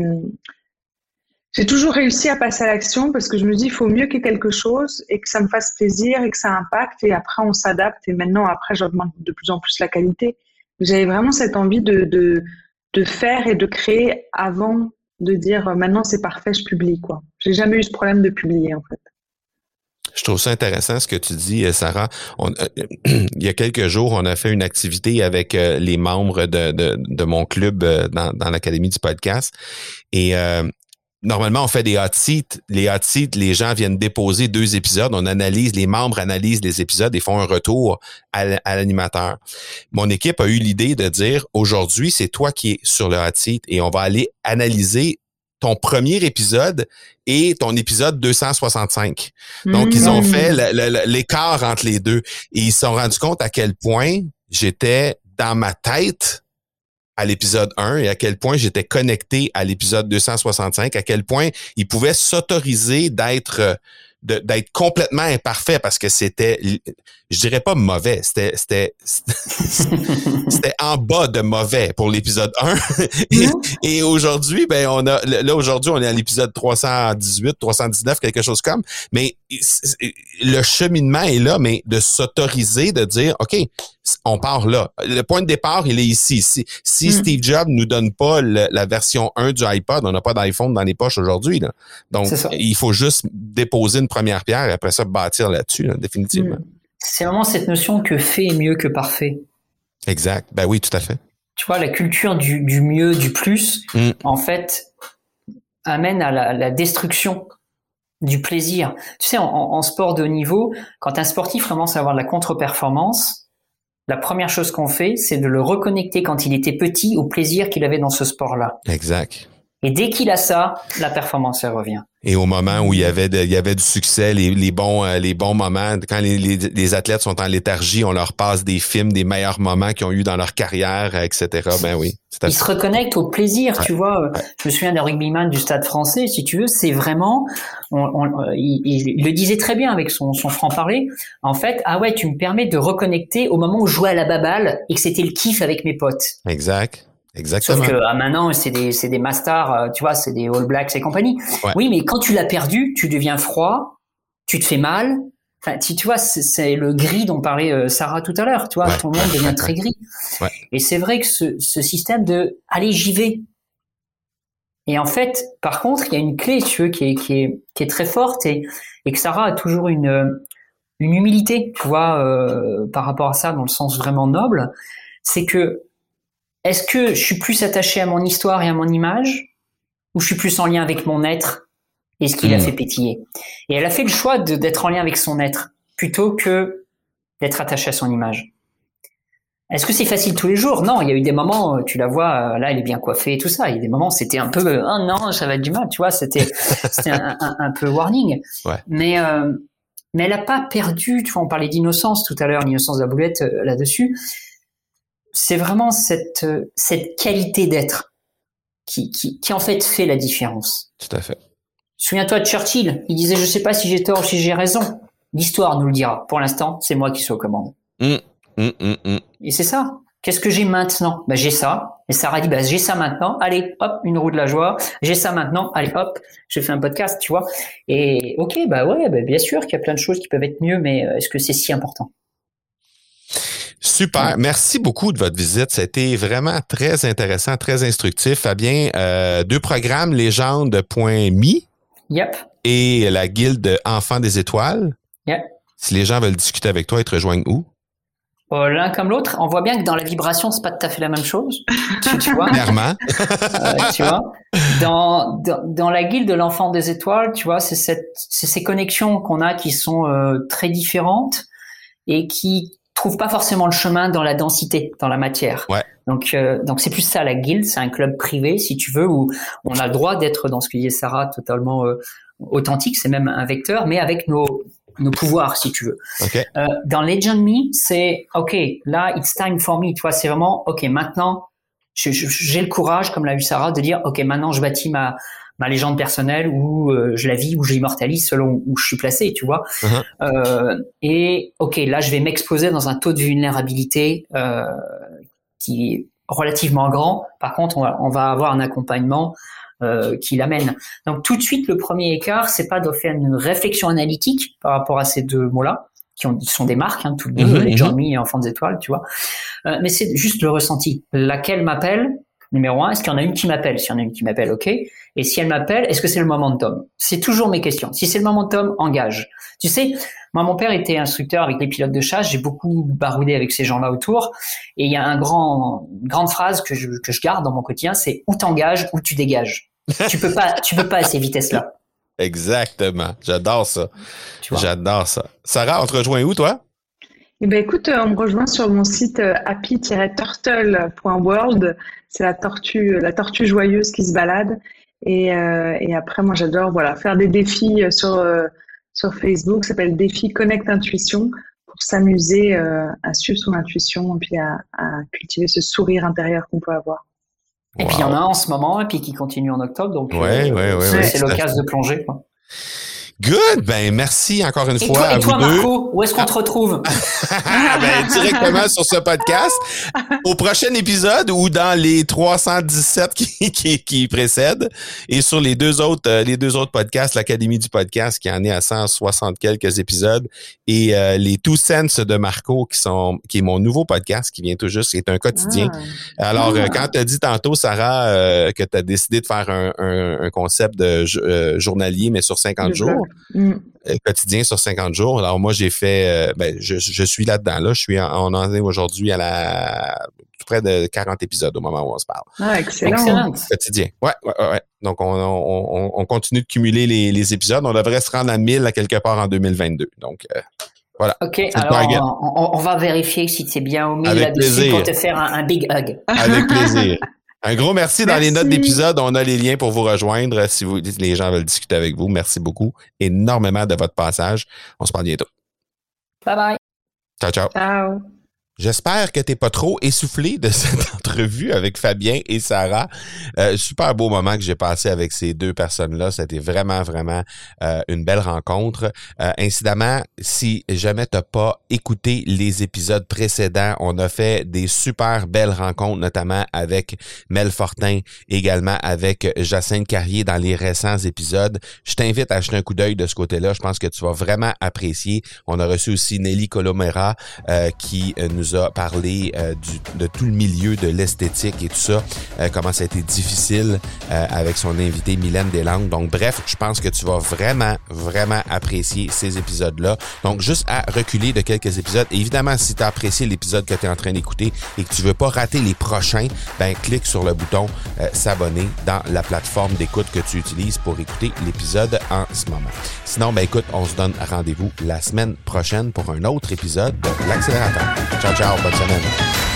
j'ai toujours réussi à passer à l'action parce que je me dis il faut mieux qu'il y ait quelque chose et que ça me fasse plaisir et que ça impacte et après on s'adapte et maintenant après j'augmente de plus en plus la qualité. J'avais vraiment cette envie de, de, de faire et de créer avant de dire maintenant c'est parfait, je publie quoi. J'ai jamais eu ce problème de publier en fait. Je trouve ça intéressant ce que tu dis, euh, Sarah. Euh, il y a quelques jours, on a fait une activité avec euh, les membres de, de, de mon club dans, dans l'Académie du podcast. Et normalement, on fait des hot seats. Les hot seats, les gens viennent déposer deux épisodes. On analyse, les membres analysent les épisodes et font un retour à, l'animateur. Mon équipe a eu l'idée de dire, aujourd'hui, c'est toi qui es sur le hot seat et on va aller analyser ton premier épisode et ton épisode 265. Donc, ils ont mmh. fait l'écart entre les deux et ils se sont rendus compte à quel point j'étais dans ma tête à l'épisode 1 et à quel point j'étais connecté à l'épisode 265, à quel point il pouvait s'autoriser d'être euh, d'être complètement imparfait parce que c'était je dirais pas mauvais c'était c'était c'était en bas de mauvais pour l'épisode 1 et, aujourd'hui ben on a là aujourd'hui on est à l'épisode 318 319 quelque chose comme. Mais le cheminement est là mais de s'autoriser de dire OK on part là le point de départ il est ici si, si mm. Steve Jobs nous donne pas la version 1 du iPod on n'a pas d'iPhone dans les poches aujourd'hui donc il faut juste déposer une première pierre et après ça bâtir là-dessus définitivement mm. C'est vraiment cette notion que fait est mieux que parfait. Exact. Ben oui, tout à fait. Tu vois, la culture du, mieux, du plus, mm. en fait, amène à la, destruction du plaisir. Tu sais, en, sport de haut niveau, quand un sportif commence à avoir de la contre-performance, la première chose qu'on fait, c'est de le reconnecter quand il était petit au plaisir qu'il avait dans ce sport-là. Exact. Et dès qu'il a ça, la performance elle revient. Et au moment où il y avait il y avait du succès, les, les bons euh, les bons moments, quand les, les, athlètes sont en léthargie, on leur passe des films des meilleurs moments qu'ils ont eu dans leur carrière, etc. Ben oui. Ils se reconnectent au plaisir, tu vois. Je me souviens d'un rugbyman du Stade Français, si tu veux, c'est vraiment, on, on, il, le disait très bien avec son, son franc parler. En fait, ah ouais, tu me permets de reconnecter au moment où je jouais à la baballe et que c'était le kiff avec mes potes. Exact. Exactement. Sauf que ah, maintenant, c'est des, c'est des masters, euh, tu vois, c'est des All Blacks et compagnie. Ouais. Oui, mais quand tu l'as perdu, tu deviens froid, tu te fais mal. Enfin, tu, tu vois, c'est, le gris dont parlait euh, Sarah tout à l'heure. Tu vois, Ouais, ton monde devient très gris. Ouais. Et c'est vrai que ce, ce système de allez, j'y vais. Et en fait, par contre, il y a une clé, tu veux, qui est, qui est, qui est très forte et, et que Sarah a toujours une, euh, une humilité, tu vois, euh, par rapport à ça, dans le sens vraiment noble. C'est que est-ce que je suis plus attaché à mon histoire et à mon image ou je suis plus en lien avec mon être et ce qui l'a Mm. fait pétiller? Et elle a fait le choix d'être en lien avec son être plutôt que d'être attaché à son image. Est-ce que c'est facile tous les jours? Non, il y a eu des moments, euh, tu la vois, euh, là, elle est bien coiffée et tout ça. Il y a des moments, c'était un peu, euh, oh non, ça va être du mal, tu vois, c'était, un, un- un peu warning. Ouais. Mais, euh, mais elle a pas perdu, tu vois, on parlait d'innocence tout à l'heure, l'innocence de la boulette euh, là-dessus. C'est vraiment cette, euh, cette qualité d'être qui, qui, qui en fait fait la différence. Tout à fait. Souviens-toi de Churchill, il disait, je sais pas si j'ai tort ou si j'ai raison. L'histoire nous le dira. Pour l'instant, c'est moi qui suis aux commandes. Hum, hum, hum. Et c'est ça. Qu'est-ce que j'ai maintenant? Bah, J'ai ça. Et Sarah dit, bah, j'ai ça maintenant. Allez, hop, une roue de la joie. J'ai ça maintenant. Allez, hop, je fais un podcast, tu vois. Et ok, bah ouais, bah, bien sûr qu'il y a plein de choses qui peuvent être mieux, mais euh, est-ce que c'est si important? Super. Merci beaucoup de votre visite. C'était vraiment très intéressant, très instructif. Fabien, euh, deux programmes, légende.me Yep. et la guilde Enfants des Étoiles. Yep. Si les gens veulent discuter avec toi, ils te rejoignent où? Euh, L'un comme l'autre, on voit bien que dans la vibration, c'est pas tout à fait la même chose. tu, tu vois? Clairement. Euh, tu vois? Dans, dans, dans la guilde de l'enfant des étoiles, tu vois, c'est cette, c'est ces connexions qu'on a qui sont euh, très différentes et qui trouvent pas forcément le chemin dans la densité, dans la matière. Ouais. Donc, euh, donc c'est plus ça la guilde, c'est un club privé, si tu veux, où on a le droit d'être dans ce que disait Sarah, totalement euh, authentique, c'est même un vecteur, mais avec nos nos pouvoirs, si tu veux. OK. Euh, dans Legend Me, c'est OK, là, it's time for me. Tu vois, c'est vraiment OK, maintenant, j'ai le courage, comme l'a eu Sarah, de dire OK, maintenant, je bâtis ma, ma légende personnelle ou euh, je la vis ou je l'immortalise selon où je suis placé, tu vois. Mhm. Euh, et OK, là, je vais m'exposer dans un taux de vulnérabilité euh, qui est relativement grand. Par contre, on va, on va avoir un accompagnement euh, qui l'amène. Donc tout de suite, le premier écart, c'est pas de faire une réflexion analytique par rapport à ces deux mots-là, qui, ont, qui sont des marques, hein, toutes deux, Mhm, les mhm. John et Enfants des Étoiles, tu vois. Euh, mais c'est juste le ressenti. Laquelle m'appelle Numéro un, est-ce qu'il y en a une qui m'appelle? Si y en a une qui m'appelle, ok. Et si elle m'appelle, est-ce que c'est le momentum? C'est toujours mes questions. Si c'est le momentum, engage. Tu sais, moi, mon père était instructeur avec les pilotes de chasse. J'ai beaucoup baroudé avec ces gens-là autour. Et il y a un grand, une grande phrase que je, que je garde dans mon quotidien, c'est où t'engages, où tu dégages. tu peux pas, tu peux pas à ces vitesses-là. Exactement. J'adore ça. J'adore ça. Sarah, on te rejoint où, toi? Eh ben, écoute, euh, on me rejoint sur mon site euh, happy-turtle.world. C'est la tortue, la tortue joyeuse qui se balade. Et, euh, et après, moi, j'adore voilà, faire des défis sur, euh, sur Facebook. Ça s'appelle Défi Connect Intuition pour s'amuser euh, à suivre son intuition et puis à, à cultiver ce sourire intérieur qu'on peut avoir. Et puis il y en a un en ce moment, et puis qui continue en octobre. Donc, Ouais, euh, ouais, ouais, c'est l'occasion de plonger. Quoi. Good! Ben, merci encore une Et fois toi, à et toi vous deux. Marco, où est-ce qu'on te retrouve? Ben, directement sur ce podcast. Au prochain épisode ou dans les 317 qui, qui, qui précèdent et sur les deux autres, euh, les deux autres podcasts, l'Académie du podcast qui en est à 160 quelques épisodes et euh, les Two Cents de Marco qui sont, qui est mon nouveau podcast qui vient tout juste, c'est un quotidien. Ah. Alors, euh, Ah. quand tu as dit tantôt, Sarah, euh, que tu as décidé de faire un, un, un concept de euh, journalier, mais sur 50 Le jours. Mm. euh, quotidien sur 50 jours. Alors moi, j'ai fait, euh, ben, je, je suis là-dedans. Là, je suis en, on en est aujourd'hui à la tout près de 40 épisodes au moment où on se parle. Ah, excellent. Quotidien. Ouais, ouais, ouais. Donc, on, on, on, on continue de cumuler les, les épisodes. On devrait se rendre à 1000 à quelque part en 2022. Donc, euh, Ok, le alors on, va vérifier si c'est bien au milieu là-dessus pour te faire un, un big hug. avec plaisir. Un gros merci. Dans les notes d'épisode, on a les liens pour vous rejoindre si vous, les gens veulent discuter avec vous. Merci beaucoup énormément de votre passage. On se parle bientôt. Bye bye. Ciao, ciao. Ciao. J'espère que t'es pas trop essoufflé de cette entrevue avec Fabien et Sarah. Euh, super beau moment que j'ai passé avec ces deux personnes-là. C'était vraiment, vraiment euh, une belle rencontre. Euh, incidemment, si jamais t'as pas écouté les épisodes précédents, on a fait des super belles rencontres, notamment avec Mel Fortin, également avec Jacinthe Carrier dans les récents épisodes. Je t'invite à jeter un coup d'œil de ce côté-là. Je pense que tu vas vraiment apprécier. On a reçu aussi Nelly Colomera qui nous a parlé euh, de tout le milieu de l'esthétique et tout ça, euh, comment ça a été difficile euh, avec son invité Mylène Deslandes. Donc bref, je pense que tu vas vraiment, vraiment apprécier ces épisodes-là. Donc juste à reculer de quelques épisodes. évidemment, si tu as apprécié l'épisode que tu es en train d'écouter et que tu veux pas rater les prochains, ben clique sur le bouton s'abonner dans la plateforme d'écoute que tu utilises pour écouter l'épisode en ce moment. Sinon, ben écoute, on se donne rendez-vous la semaine prochaine pour un autre épisode de l'accélérateur. Ciao, ciao, bonne semaine.